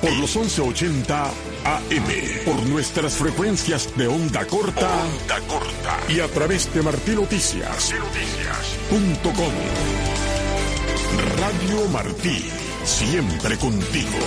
Por los 1180 AM. Por nuestras frecuencias de onda corta. Onda corta. Y a través de martinoticias. Noticias.com. Radio Martí. Siempre contigo.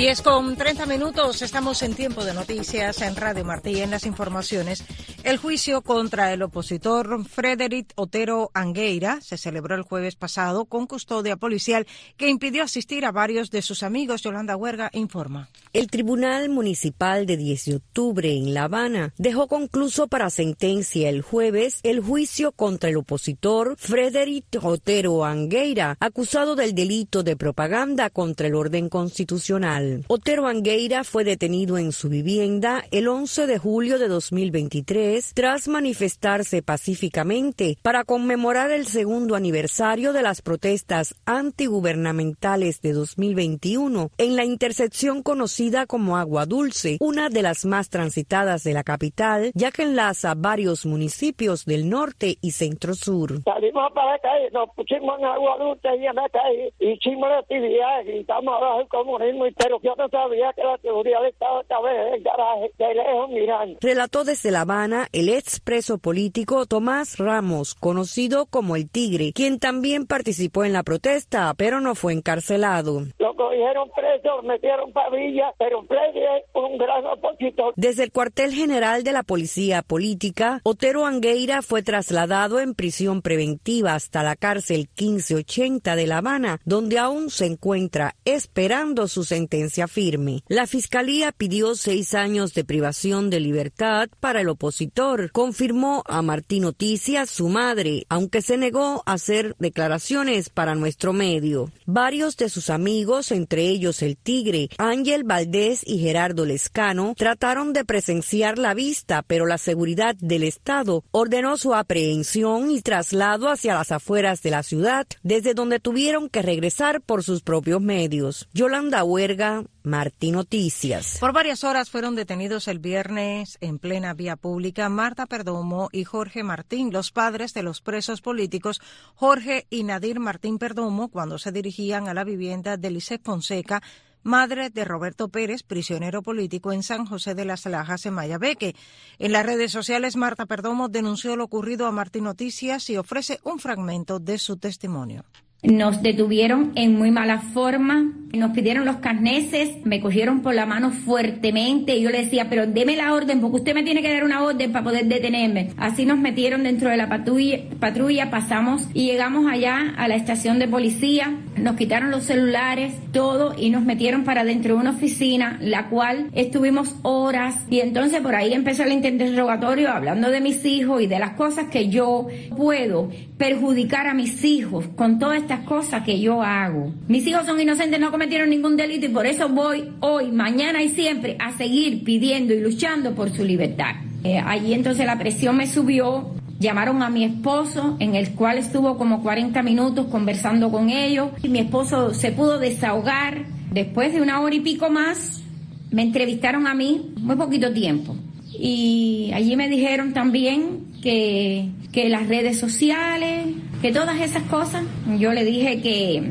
10 con 30 minutos, estamos en tiempo de noticias en Radio Martí. En las informaciones, el juicio contra el opositor Frederic Otero Angueira se celebró el jueves pasado con custodia policial que impidió asistir a varios de sus amigos. Yolanda Huerga informa. El Tribunal Municipal de 10 de octubre en La Habana dejó concluso para sentencia el jueves el juicio contra el opositor Frederic Otero Angueira, acusado del delito de propaganda contra el orden constitucional. Otero Angueira fue detenido en su vivienda el 11 de julio de 2023 tras manifestarse pacíficamente para conmemorar el segundo aniversario de las protestas antigubernamentales de 2021 en la intersección conocida como Agua Dulce, una de las más transitadas de la capital, ya que enlaza varios municipios del norte y centro sur. Salimos para la calle, nos pusimos en Agua Dulce y en la calle, hicimos la actividad, gritamos abajo el comunismo pero yo no sabía que la seguridad estaba en el garaje, de lejos mirando. Relató desde La Habana el expreso político Tomás Ramos, conocido como el Tigre, quien también participó en la protesta, pero no fue encarcelado. Lo cogieron preso, metieron pavilla, pero un gran opositor. Desde el cuartel general de la Policía Política, Otero Angueira fue trasladado en prisión preventiva hasta la cárcel 1580 de La Habana, donde aún se encuentra esperando su sentencia firme. La fiscalía pidió seis años de privación de libertad para el opositor, confirmó a Martín Noticias su madre, aunque se negó a hacer declaraciones para nuestro medio. Varios de sus amigos, entre ellos el Tigre, Ángel Valdés y Gerardo Lescano, trataron de presenciar la vista, pero la seguridad del Estado ordenó su aprehensión y traslado hacia las afueras de la ciudad, desde donde tuvieron que regresar por sus propios medios. Yolanda Huerga Martín Noticias. Por varias horas fueron detenidos el viernes en plena vía pública Marta Perdomo y Jorge Martín, los padres de los presos políticos Jorge y Nadir Martín Perdomo, cuando se dirigían a la vivienda de Lice Fonseca, madre de Roberto Pérez, prisionero político en San José de las Lajas, en Mayabeque. En las redes sociales, Marta Perdomo denunció lo ocurrido a Martín Noticias y ofrece un fragmento de su testimonio. Nos detuvieron en muy mala forma, nos pidieron los carneses, me cogieron por la mano fuertemente y yo le decía, pero deme la orden porque usted me tiene que dar una orden para poder detenerme. Así nos metieron dentro de la patrulla, patrulla pasamos y llegamos allá a la estación de policía, nos quitaron los celulares, todo y nos metieron para dentro de una oficina, la cual estuvimos horas y entonces por ahí empezó el interrogatorio hablando de mis hijos y de las cosas que yo puedo perjudicar a mis hijos con toda esta cosas que yo hago. Mis hijos son inocentes, no cometieron ningún delito y por eso voy hoy, mañana y siempre a seguir pidiendo y luchando por su libertad. Eh, allí entonces la presión me subió, llamaron a mi esposo, en el cual estuvo como 40 minutos conversando con ellos, y mi esposo se pudo desahogar. Después de una hora y pico más, me entrevistaron a mí, muy poquito tiempo. Y allí me dijeron también que, que las redes sociales, que todas esas cosas, yo le dije que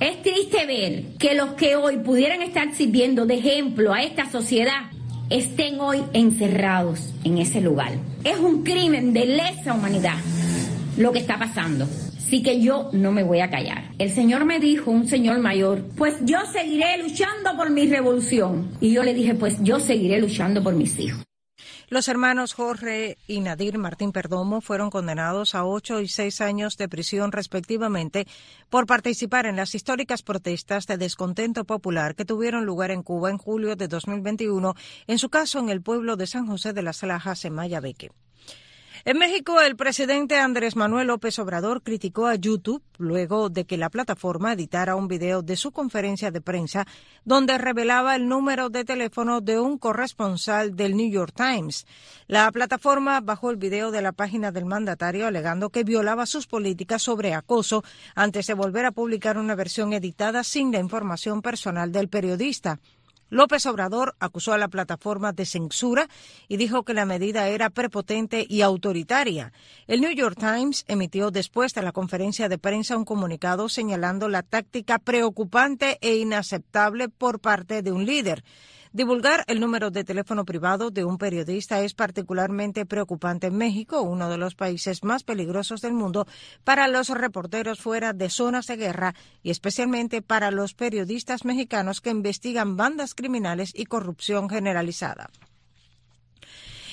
es triste ver que los que hoy pudieran estar sirviendo de ejemplo a esta sociedad estén hoy encerrados en ese lugar. Es un crimen de lesa humanidad lo que está pasando. Así que yo no me voy a callar. El Señor me dijo, un señor mayor, pues yo seguiré luchando por mi revolución. Y yo le dije, pues yo seguiré luchando por mis hijos. Los hermanos Jorge y Nadir Martín Perdomo fueron condenados a ocho y seis años de prisión respectivamente por participar en las históricas protestas de descontento popular que tuvieron lugar en Cuba en julio de 2021, en su caso en el pueblo de San José de las Lajas en Mayabeque. En México, el presidente Andrés Manuel López Obrador criticó a YouTube luego de que la plataforma editara un video de su conferencia de prensa donde revelaba el número de teléfono de un corresponsal del New York Times. La plataforma bajó el video de la página del mandatario alegando que violaba sus políticas sobre acoso antes de volver a publicar una versión editada sin la información personal del periodista. López Obrador acusó a la plataforma de censura y dijo que la medida era prepotente y autoritaria. El New York Times emitió después de la conferencia de prensa un comunicado señalando la táctica preocupante e inaceptable por parte de un líder. Divulgar el número de teléfono privado de un periodista es particularmente preocupante en México, uno de los países más peligrosos del mundo para los reporteros fuera de zonas de guerra y especialmente para los periodistas mexicanos que investigan bandas criminales y corrupción generalizada.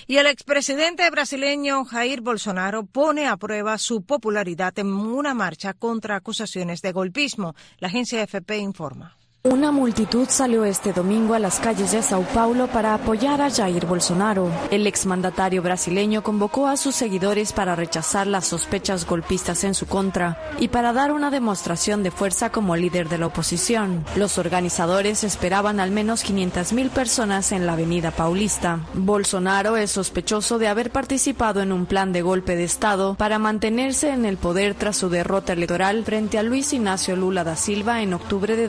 Y el expresidente brasileño Jair Bolsonaro pone a prueba su popularidad en una marcha contra acusaciones de golpismo. La agencia FP informa. Una multitud salió este domingo a las calles de Sao Paulo para apoyar a Jair Bolsonaro. El exmandatario brasileño convocó a sus seguidores para rechazar las sospechas golpistas en su contra y para dar una demostración de fuerza como líder de la oposición. Los organizadores esperaban al menos 500.000 personas en la avenida Paulista. Bolsonaro es sospechoso de haber participado en un plan de golpe de Estado para mantenerse en el poder tras su derrota electoral frente a Luis Ignacio Lula da Silva en octubre de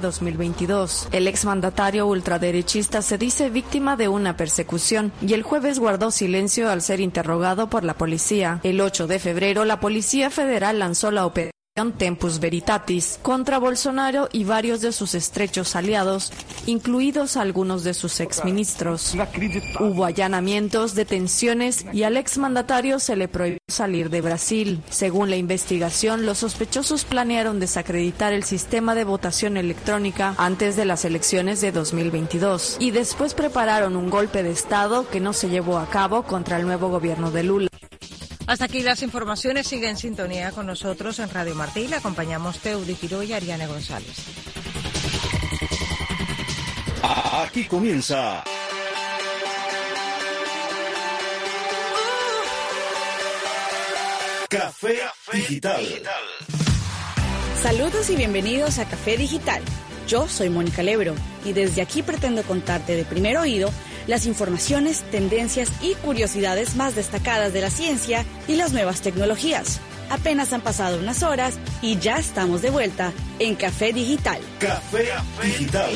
2020. El exmandatario ultraderechista se dice víctima de una persecución y el jueves guardó silencio al ser interrogado por la policía. El 8 de febrero, la Policía Federal lanzó la operación Tempus Veritatis contra Bolsonaro y varios de sus estrechos aliados, incluidos algunos de sus exministros. Hubo allanamientos, detenciones y al exmandatario se le prohibió salir de Brasil. Según la investigación, los sospechosos planearon desacreditar el sistema de votación electrónica antes de las elecciones de 2022 y después prepararon un golpe de Estado que no se llevó a cabo contra el nuevo gobierno de Lula. Hasta aquí las informaciones. Sigue en sintonía con nosotros en Radio Martí. Le acompañamos Teudi Giro y Ariane González. Aquí comienza. Café, Digital. Saludos y bienvenidos a Café Digital. Yo soy Mónica Lebro y desde aquí pretendo contarte de primer oído las informaciones, tendencias y curiosidades más destacadas de la ciencia y las nuevas tecnologías. Apenas han pasado unas horas y ya estamos de vuelta en Café Digital. Café Digital.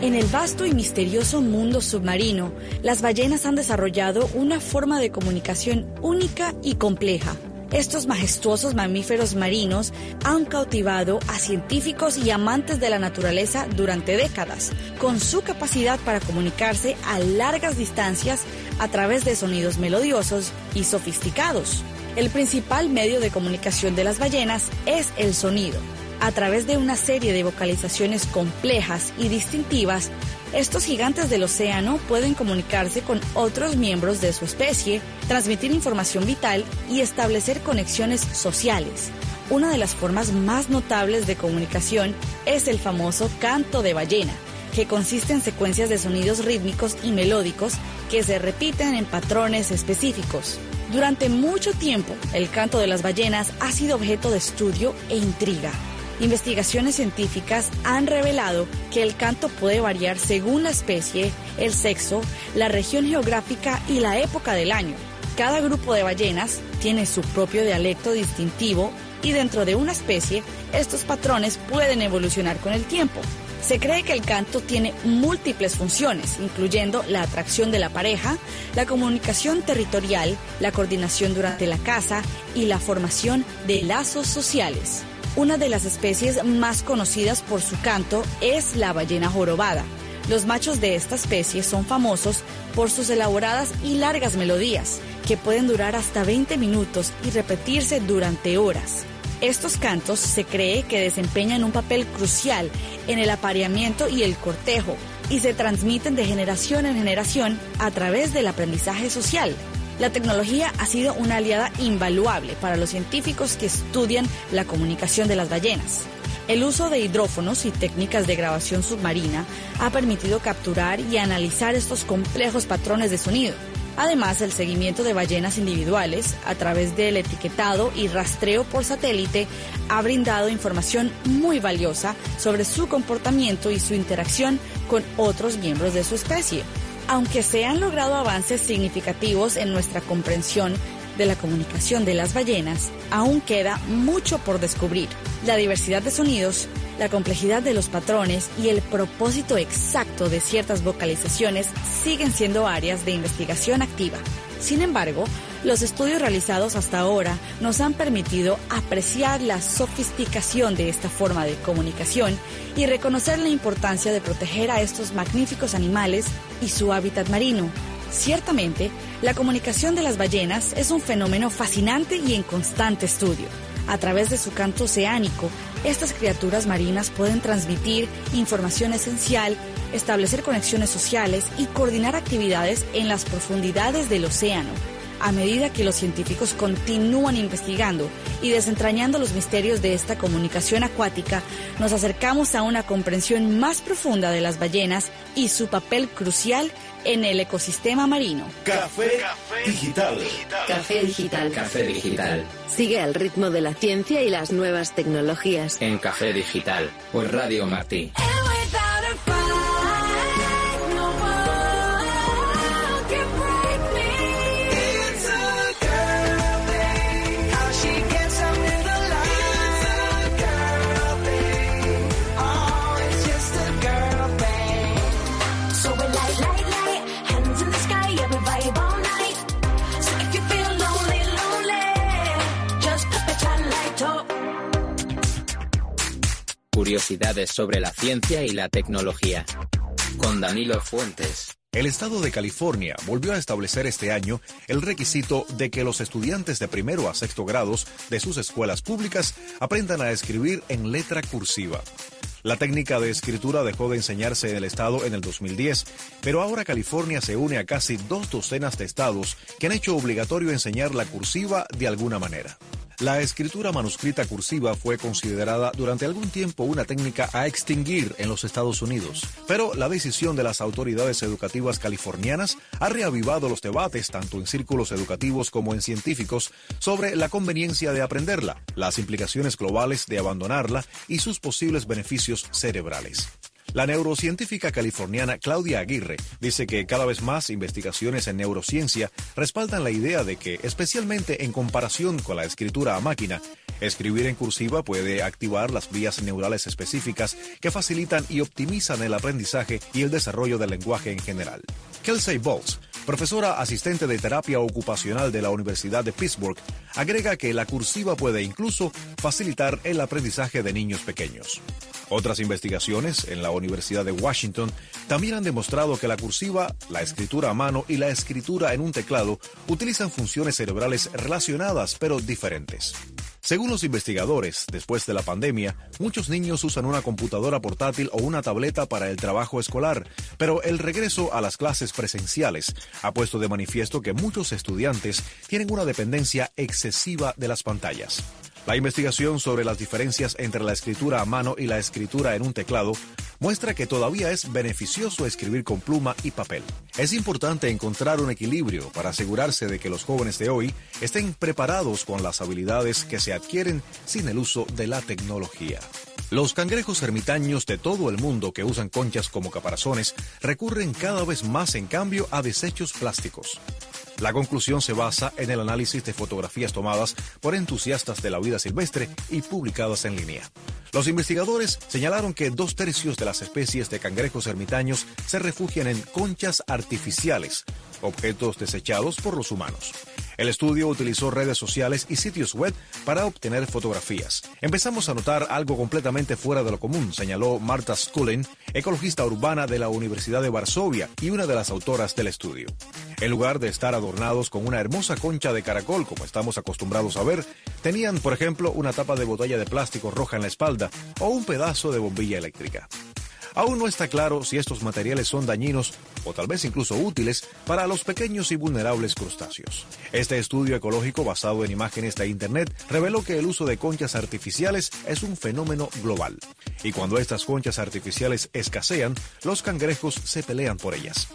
En el vasto y misterioso mundo submarino, las ballenas han desarrollado una forma de comunicación única y compleja estos majestuosos mamíferos marinos han cautivado a científicos y amantes de la naturaleza durante décadas, con su capacidad para comunicarse a largas distancias a través de sonidos melodiosos y sofisticados. El principal medio de comunicación de las ballenas es el sonido. A través de una serie de vocalizaciones complejas y distintivas, estos gigantes del océano pueden comunicarse con otros miembros de su especie, transmitir información vital y establecer conexiones sociales. Una de las formas más notables de comunicación es el famoso canto de ballena, que consiste en secuencias de sonidos rítmicos y melódicos que se repiten en patrones específicos. Durante mucho tiempo, el canto de las ballenas ha sido objeto de estudio e intriga. Investigaciones científicas han revelado que el canto puede variar según la especie, el sexo, la región geográfica y la época del año. Cada grupo de ballenas tiene su propio dialecto distintivo y dentro de una especie estos patrones pueden evolucionar con el tiempo. Se cree que el canto tiene múltiples funciones, incluyendo la atracción de la pareja, la comunicación territorial, la coordinación durante la caza y la formación de lazos sociales. Una de las especies más conocidas por su canto es la ballena jorobada. Los machos de esta especie son famosos por sus elaboradas y largas melodías, que pueden durar hasta 20 minutos y repetirse durante horas. Estos cantos se cree que desempeñan un papel crucial en el apareamiento y el cortejo y se transmiten de generación en generación a través del aprendizaje social. La tecnología ha sido una aliada invaluable para los científicos que estudian la comunicación de las ballenas. El uso de hidrófonos y técnicas de grabación submarina ha permitido capturar y analizar estos complejos patrones de sonido. Además, el seguimiento de ballenas individuales a través del etiquetado y rastreo por satélite ha brindado información muy valiosa sobre su comportamiento y su interacción con otros miembros de su especie. Aunque se han logrado avances significativos en nuestra comprensión de la comunicación de las ballenas, aún queda mucho por descubrir. La diversidad de sonidos, la complejidad de los patrones y el propósito exacto de ciertas vocalizaciones siguen siendo áreas de investigación activa. Sin embargo, los estudios realizados hasta ahora nos han permitido apreciar la sofisticación de esta forma de comunicación y reconocer la importancia de proteger a estos magníficos animales y su hábitat marino. Ciertamente, la comunicación de las ballenas es un fenómeno fascinante y en constante estudio. A través de su canto oceánico, estas criaturas marinas pueden transmitir información esencial, establecer conexiones sociales y coordinar actividades en las profundidades del océano. A medida que los científicos continúan investigando y desentrañando los misterios de esta comunicación acuática, nos acercamos a una comprensión más profunda de las ballenas y su papel crucial en el ecosistema marino. Café, digital. Café digital. Café digital. Sigue al ritmo de la ciencia y las nuevas tecnologías. En Café Digital. Por Radio Martí. Sobre la ciencia y la tecnología. Con Danilo Fuentes. El estado de California volvió a establecer este año el requisito de que los estudiantes de primero a sexto grados de sus escuelas públicas aprendan a escribir en letra cursiva. La técnica de escritura dejó de enseñarse en el estado en el 2010, pero ahora California se une a casi dos docenas de estados que han hecho obligatorio enseñar la cursiva de alguna manera. La escritura manuscrita cursiva fue considerada durante algún tiempo una técnica a extinguir en los Estados Unidos, pero la decisión de las autoridades educativas californianas ha reavivado los debates tanto en círculos educativos como en científicos sobre la conveniencia de aprenderla, las implicaciones globales de abandonarla y sus posibles beneficios cerebrales. La neurocientífica californiana Claudia Aguirre dice que cada vez más investigaciones en neurociencia respaldan la idea de que, especialmente en comparación con la escritura a máquina, escribir en cursiva puede activar las vías neurales específicas que facilitan y optimizan el aprendizaje y el desarrollo del lenguaje en general. Kelsey Bowles, profesora asistente de terapia ocupacional de la Universidad de Pittsburgh, agrega que la cursiva puede incluso facilitar el aprendizaje de niños pequeños. Otras investigaciones en la Universidad de Washington también han demostrado que la cursiva, la escritura a mano y la escritura en un teclado utilizan funciones cerebrales relacionadas pero diferentes. Según los investigadores, después de la pandemia, muchos niños usan una computadora portátil o una tableta para el trabajo escolar, pero el regreso a las clases presenciales ha puesto de manifiesto que muchos estudiantes tienen una dependencia excesiva de las pantallas. La investigación sobre las diferencias entre la escritura a mano y la escritura en un teclado muestra que todavía es beneficioso escribir con pluma y papel. Es importante encontrar un equilibrio para asegurarse de que los jóvenes de hoy estén preparados con las habilidades que se adquieren sin el uso de la tecnología. Los cangrejos ermitaños de todo el mundo que usan conchas como caparazones recurren cada vez más en cambio a desechos plásticos. La conclusión se basa en el análisis de fotografías tomadas por entusiastas de la vida silvestre y publicadas en línea. Los investigadores señalaron que dos tercios de las especies de cangrejos ermitaños se refugian en conchas artificiales, objetos desechados por los humanos. El estudio utilizó redes sociales y sitios web para obtener fotografías. Empezamos a notar algo completamente fuera de lo común, señaló Marta Skulin, ecologista urbana de la Universidad de Varsovia y una de las autoras del estudio. En lugar de estar adornados con una hermosa concha de caracol como estamos acostumbrados a ver, tenían, por ejemplo, una tapa de botella de plástico roja en la espalda o un pedazo de bombilla eléctrica. Aún no está claro si estos materiales son dañinos o tal vez incluso útiles para los pequeños y vulnerables crustáceos. Este estudio ecológico basado en imágenes de Internet reveló que el uso de conchas artificiales es un fenómeno global. Y cuando estas conchas artificiales escasean, los cangrejos se pelean por ellas.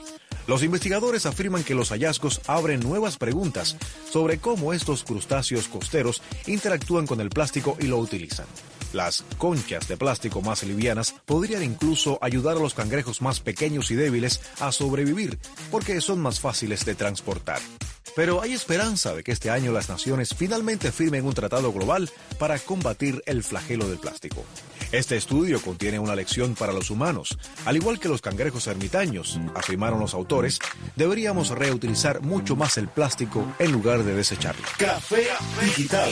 Los investigadores afirman que los hallazgos abren nuevas preguntas sobre cómo estos crustáceos costeros interactúan con el plástico y lo utilizan. Las conchas de plástico más livianas podrían incluso ayudar a los cangrejos más pequeños y débiles a sobrevivir porque son más fáciles de transportar. Pero hay esperanza de que este año las naciones finalmente firmen un tratado global para combatir el flagelo del plástico. Este estudio contiene una lección para los humanos. Al igual que los cangrejos ermitaños, afirmaron los autores, deberíamos reutilizar mucho más el plástico en lugar de desecharlo. Café Digital.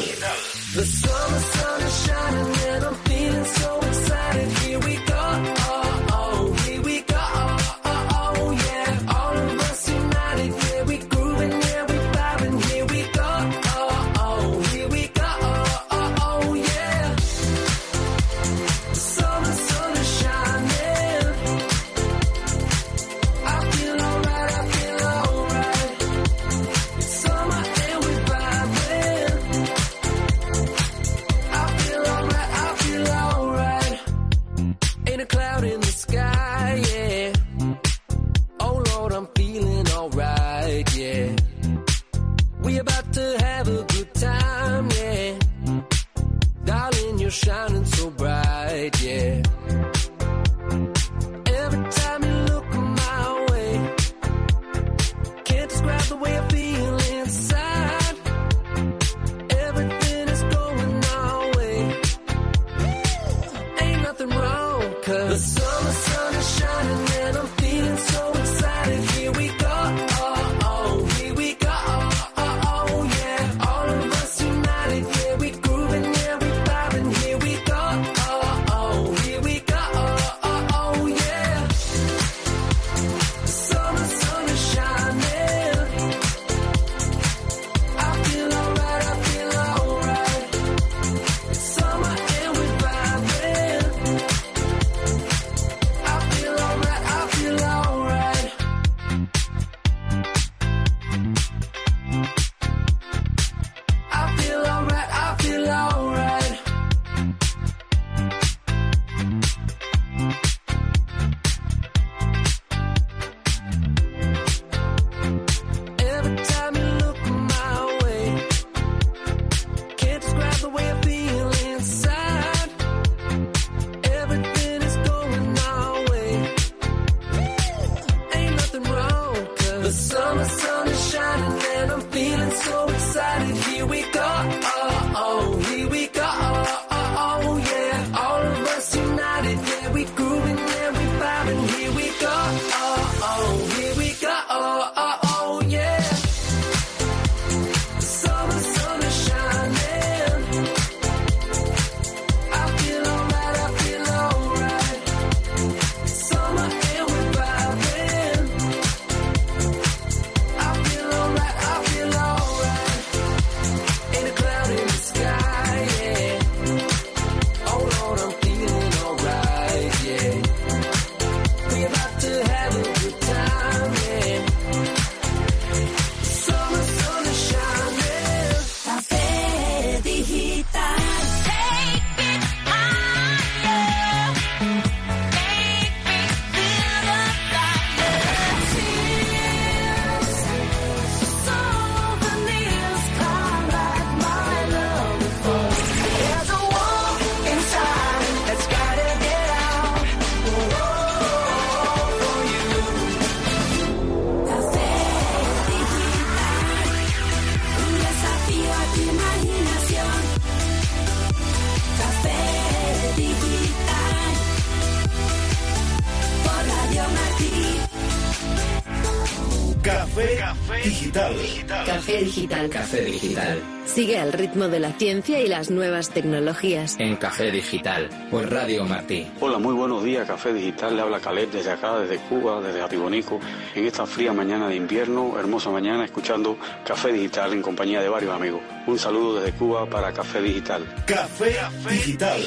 Digital. Café Digital. Sigue al ritmo de la ciencia y las nuevas tecnologías. En Café Digital, por Radio Martí. Hola, muy buenos días, Café Digital. Le habla Caleb desde acá, desde Cuba, desde Atibonico, en esta fría mañana de invierno, hermosa mañana, escuchando Café Digital en compañía de varios amigos. Un saludo desde Cuba para Café Digital. Café, Digital.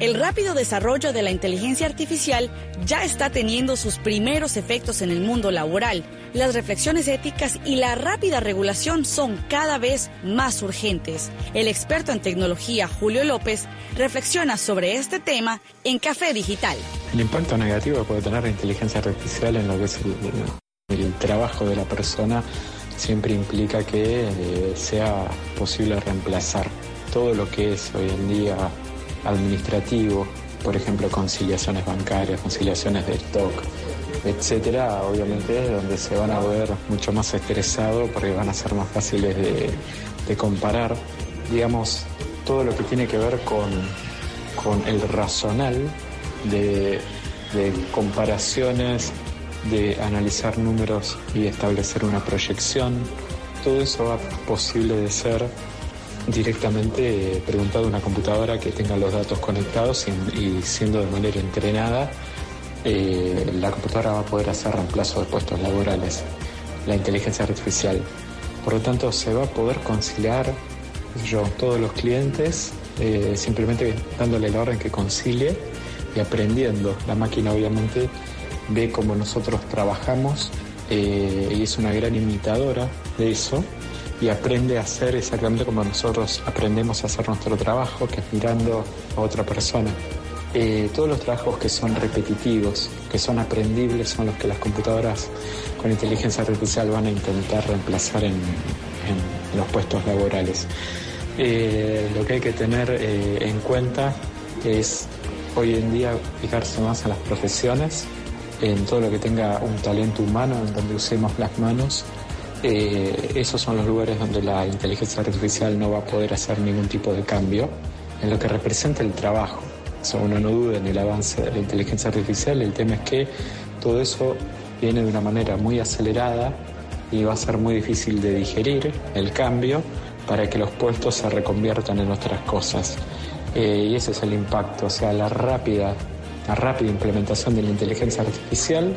El rápido desarrollo de la inteligencia artificial ya está teniendo sus primeros efectos en el mundo laboral las reflexiones éticas y la rápida regulación son cada vez más urgentes. El experto en tecnología Julio López reflexiona sobre este tema en Café Digital. El impacto negativo que puede tener la inteligencia artificial en lo que es el, trabajo de la persona siempre implica que eh, sea posible reemplazar todo lo que es hoy en día administrativo, por ejemplo, conciliaciones bancarias, conciliaciones de stock, etcétera, obviamente donde se van a ver mucho más estresados porque van a ser más fáciles de, de comparar. Digamos, todo lo que tiene que ver con, con el razonal de, de comparaciones, de analizar números y establecer una proyección, todo eso va posible de ser directamente eh, preguntado a una computadora que tenga los datos conectados y, y siendo de manera entrenada, eh, la computadora va a poder hacer reemplazo de puestos laborales, la inteligencia artificial. Por lo tanto, se va a poder conciliar yo, todos los clientes eh, simplemente dándole la orden que concilie y aprendiendo. La máquina obviamente ve cómo nosotros trabajamos eh, y es una gran imitadora de eso y aprende a hacer exactamente como nosotros aprendemos a hacer nuestro trabajo, que es mirando a otra persona. Eh, todos los trabajos que son repetitivos, que son aprendibles, son los que las computadoras con inteligencia artificial van a intentar reemplazar en, en los puestos laborales. Eh, lo que hay que tener eh, en cuenta es hoy en día fijarse más en las profesiones, en todo lo que tenga un talento humano, en donde usemos las manos. Eh, esos son los lugares donde la inteligencia artificial no va a poder hacer ningún tipo de cambio en lo que representa el trabajo. Eso uno no duda en el avance de la inteligencia artificial, el tema es que todo eso viene de una manera muy acelerada y va a ser muy difícil de digerir el cambio para que los puestos se reconviertan en otras cosas. Eh, y ese es el impacto, o sea, la rápida, la rápida implementación de la inteligencia artificial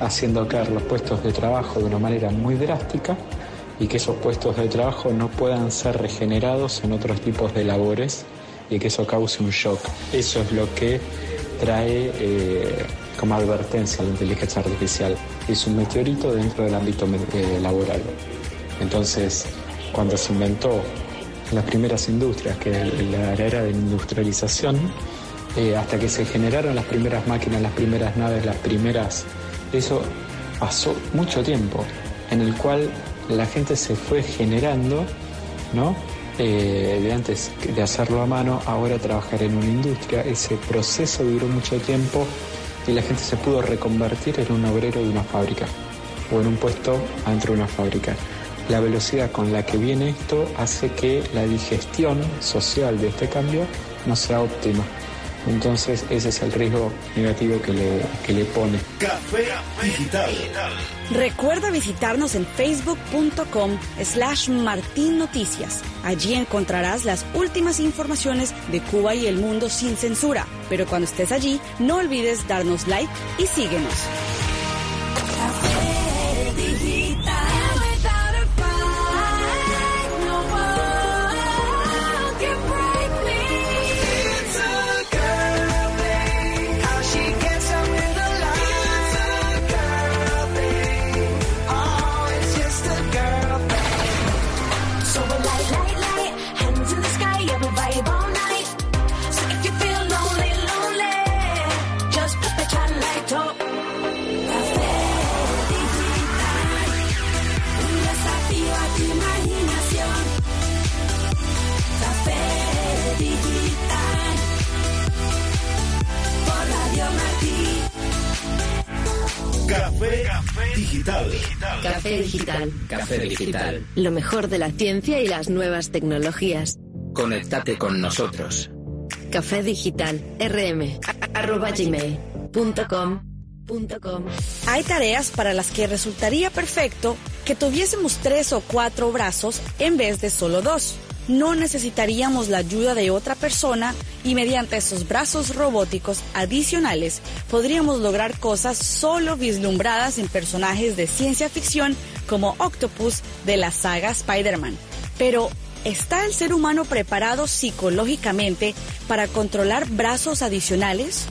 haciendo caer los puestos de trabajo de una manera muy drástica y que esos puestos de trabajo no puedan ser regenerados en otros tipos de labores y que eso cause un shock. Eso es lo que trae eh, como advertencia la inteligencia artificial. Es un meteorito dentro del ámbito eh, laboral. Entonces, cuando se inventó las primeras industrias, que la era de industrialización, eh, hasta que se generaron las primeras máquinas, las primeras naves, las primeras... Eso pasó mucho tiempo, en el cual la gente se fue generando, ¿no? Eh, de antes de hacerlo a mano, ahora trabajar en una industria. Ese proceso duró mucho tiempo y la gente se pudo reconvertir en un obrero de una fábrica o en un puesto adentro de una fábrica. La velocidad con la que viene esto hace que la digestión social de este cambio no sea óptima. Entonces ese es el riesgo negativo que le, que le pone. Café Digital. Recuerda visitarnos en facebook.com slash Martín Noticias. Allí encontrarás las últimas informaciones de Cuba y el mundo sin censura. Pero cuando estés allí, no olvides darnos like y síguenos. Digital. Café Digital. Lo mejor de la ciencia y las nuevas tecnologías. Conéctate con nosotros. Café Digital. rm. arroba gmail. punto com. punto com. Hay tareas para las que resultaría perfecto que tuviésemos tres o cuatro brazos en vez de solo dos. No necesitaríamos la ayuda de otra persona y mediante esos brazos robóticos adicionales podríamos lograr cosas solo vislumbradas en personajes de ciencia ficción como Octopus de la saga Spider-Man. Pero, ¿está el ser humano preparado psicológicamente para controlar brazos adicionales?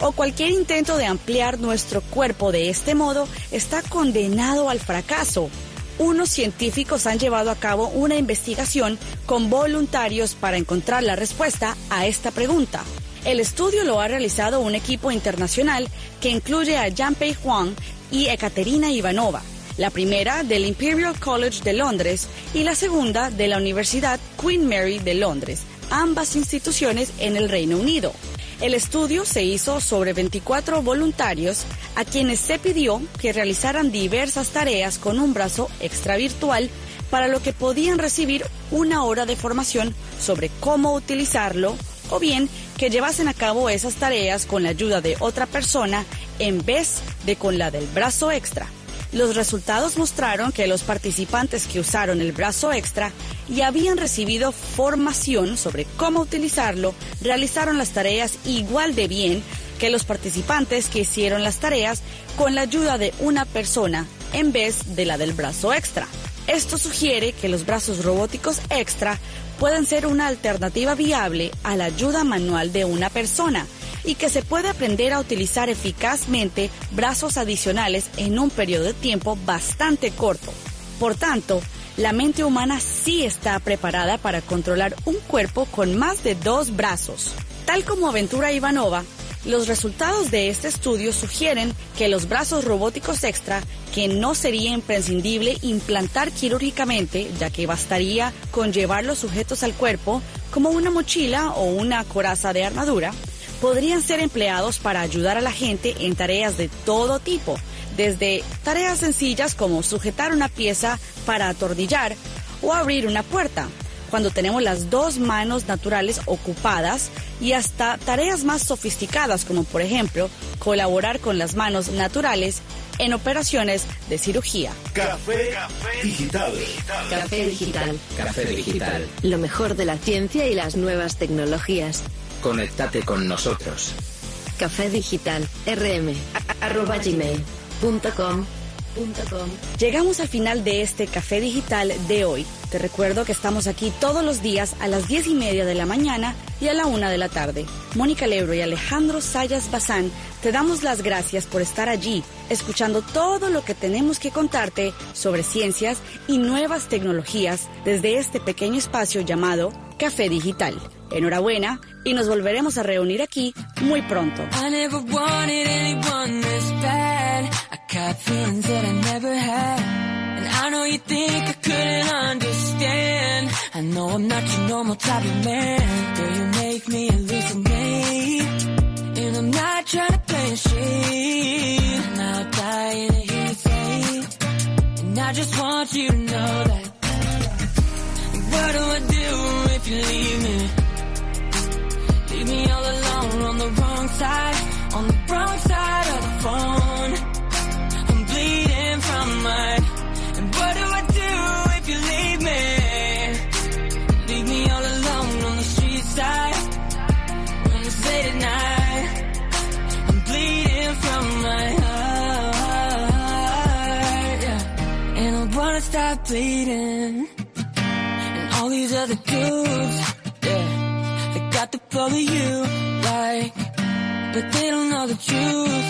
¿O cualquier intento de ampliar nuestro cuerpo de este modo está condenado al fracaso? Unos científicos han llevado a cabo una investigación con voluntarios para encontrar la respuesta a esta pregunta. El estudio lo ha realizado un equipo internacional que incluye a Janpei Huang y Ekaterina Ivanova, la primera del Imperial College de Londres y la segunda de la Universidad Queen Mary de Londres, ambas instituciones en el Reino Unido. El estudio se hizo sobre 24 voluntarios a quienes se pidió que realizaran diversas tareas con un brazo extra virtual para lo que podían recibir una hora de formación sobre cómo utilizarlo o bien que llevasen a cabo esas tareas con la ayuda de otra persona en vez de con la del brazo extra. Los resultados mostraron que los participantes que usaron el brazo extra y habían recibido formación sobre cómo utilizarlo realizaron las tareas igual de bien que los participantes que hicieron las tareas con la ayuda de una persona en vez de la del brazo extra. Esto sugiere que los brazos robóticos extra pueden ser una alternativa viable a la ayuda manual de una persona y que se puede aprender a utilizar eficazmente brazos adicionales en un periodo de tiempo bastante corto. Por tanto, la mente humana sí está preparada para controlar un cuerpo con más de dos brazos. Tal como Aventura Ivanova, los resultados de este estudio sugieren que los brazos robóticos extra, que no sería imprescindible implantar quirúrgicamente, ya que bastaría con llevar los sujetos al cuerpo, como una mochila o una coraza de armadura, podrían ser empleados para ayudar a la gente en tareas de todo tipo, desde tareas sencillas como sujetar una pieza para atornillar o abrir una puerta, cuando tenemos las dos manos naturales ocupadas y hasta tareas más sofisticadas como por ejemplo colaborar con las manos naturales en operaciones de cirugía. Café, digital. Café digital. Café digital. Lo mejor de la ciencia y las nuevas tecnologías. Conéctate con nosotros. Café digital. rm arroba Llegamos al final de este café digital de hoy. Te recuerdo que estamos aquí todos los días a las 10 y media de la mañana y a la una de la tarde. Mónica Lebro y Alejandro Sayas Bazán te damos las gracias por estar allí, escuchando todo lo que tenemos que contarte sobre ciencias y nuevas tecnologías desde este pequeño espacio llamado Café Digital. Enhorabuena y nos volveremos a reunir aquí muy pronto. Got feelings that I never had. And I know you think I couldn't understand. I know I'm not your normal type of man. Girl, you make me hallucinate. And I'm not trying to play a shade. I'm not dying to hear you say. And I just want you to know that. What do I do if you leave me? Leave me all alone on the wrong side, on the wrong side of the phone And what do I do if you leave me? Leave me all alone on the street side. When it's late at I'm bleeding from my heart. And I wanna stop bleeding. And all these other dudes, yeah, they got the pull of you, like, But they don't know the truth.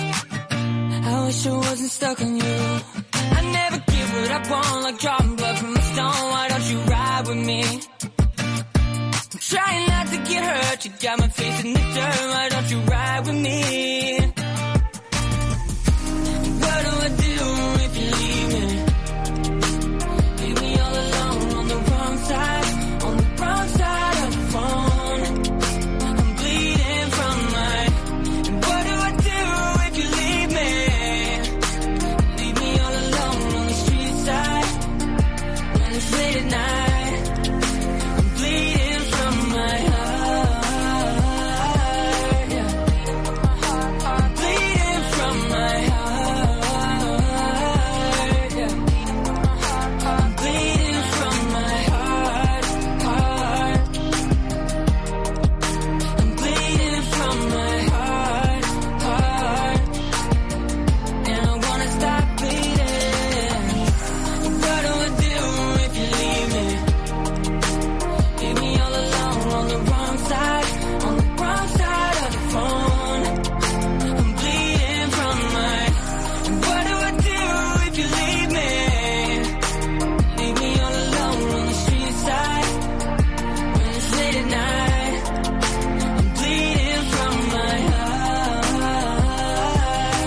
I wish I wasn't stuck on you never get what I want, like dropping blood from a stone. Why don't you ride with me? I'm trying not to get hurt. You got my face in the dirt. Why don't you ride with me?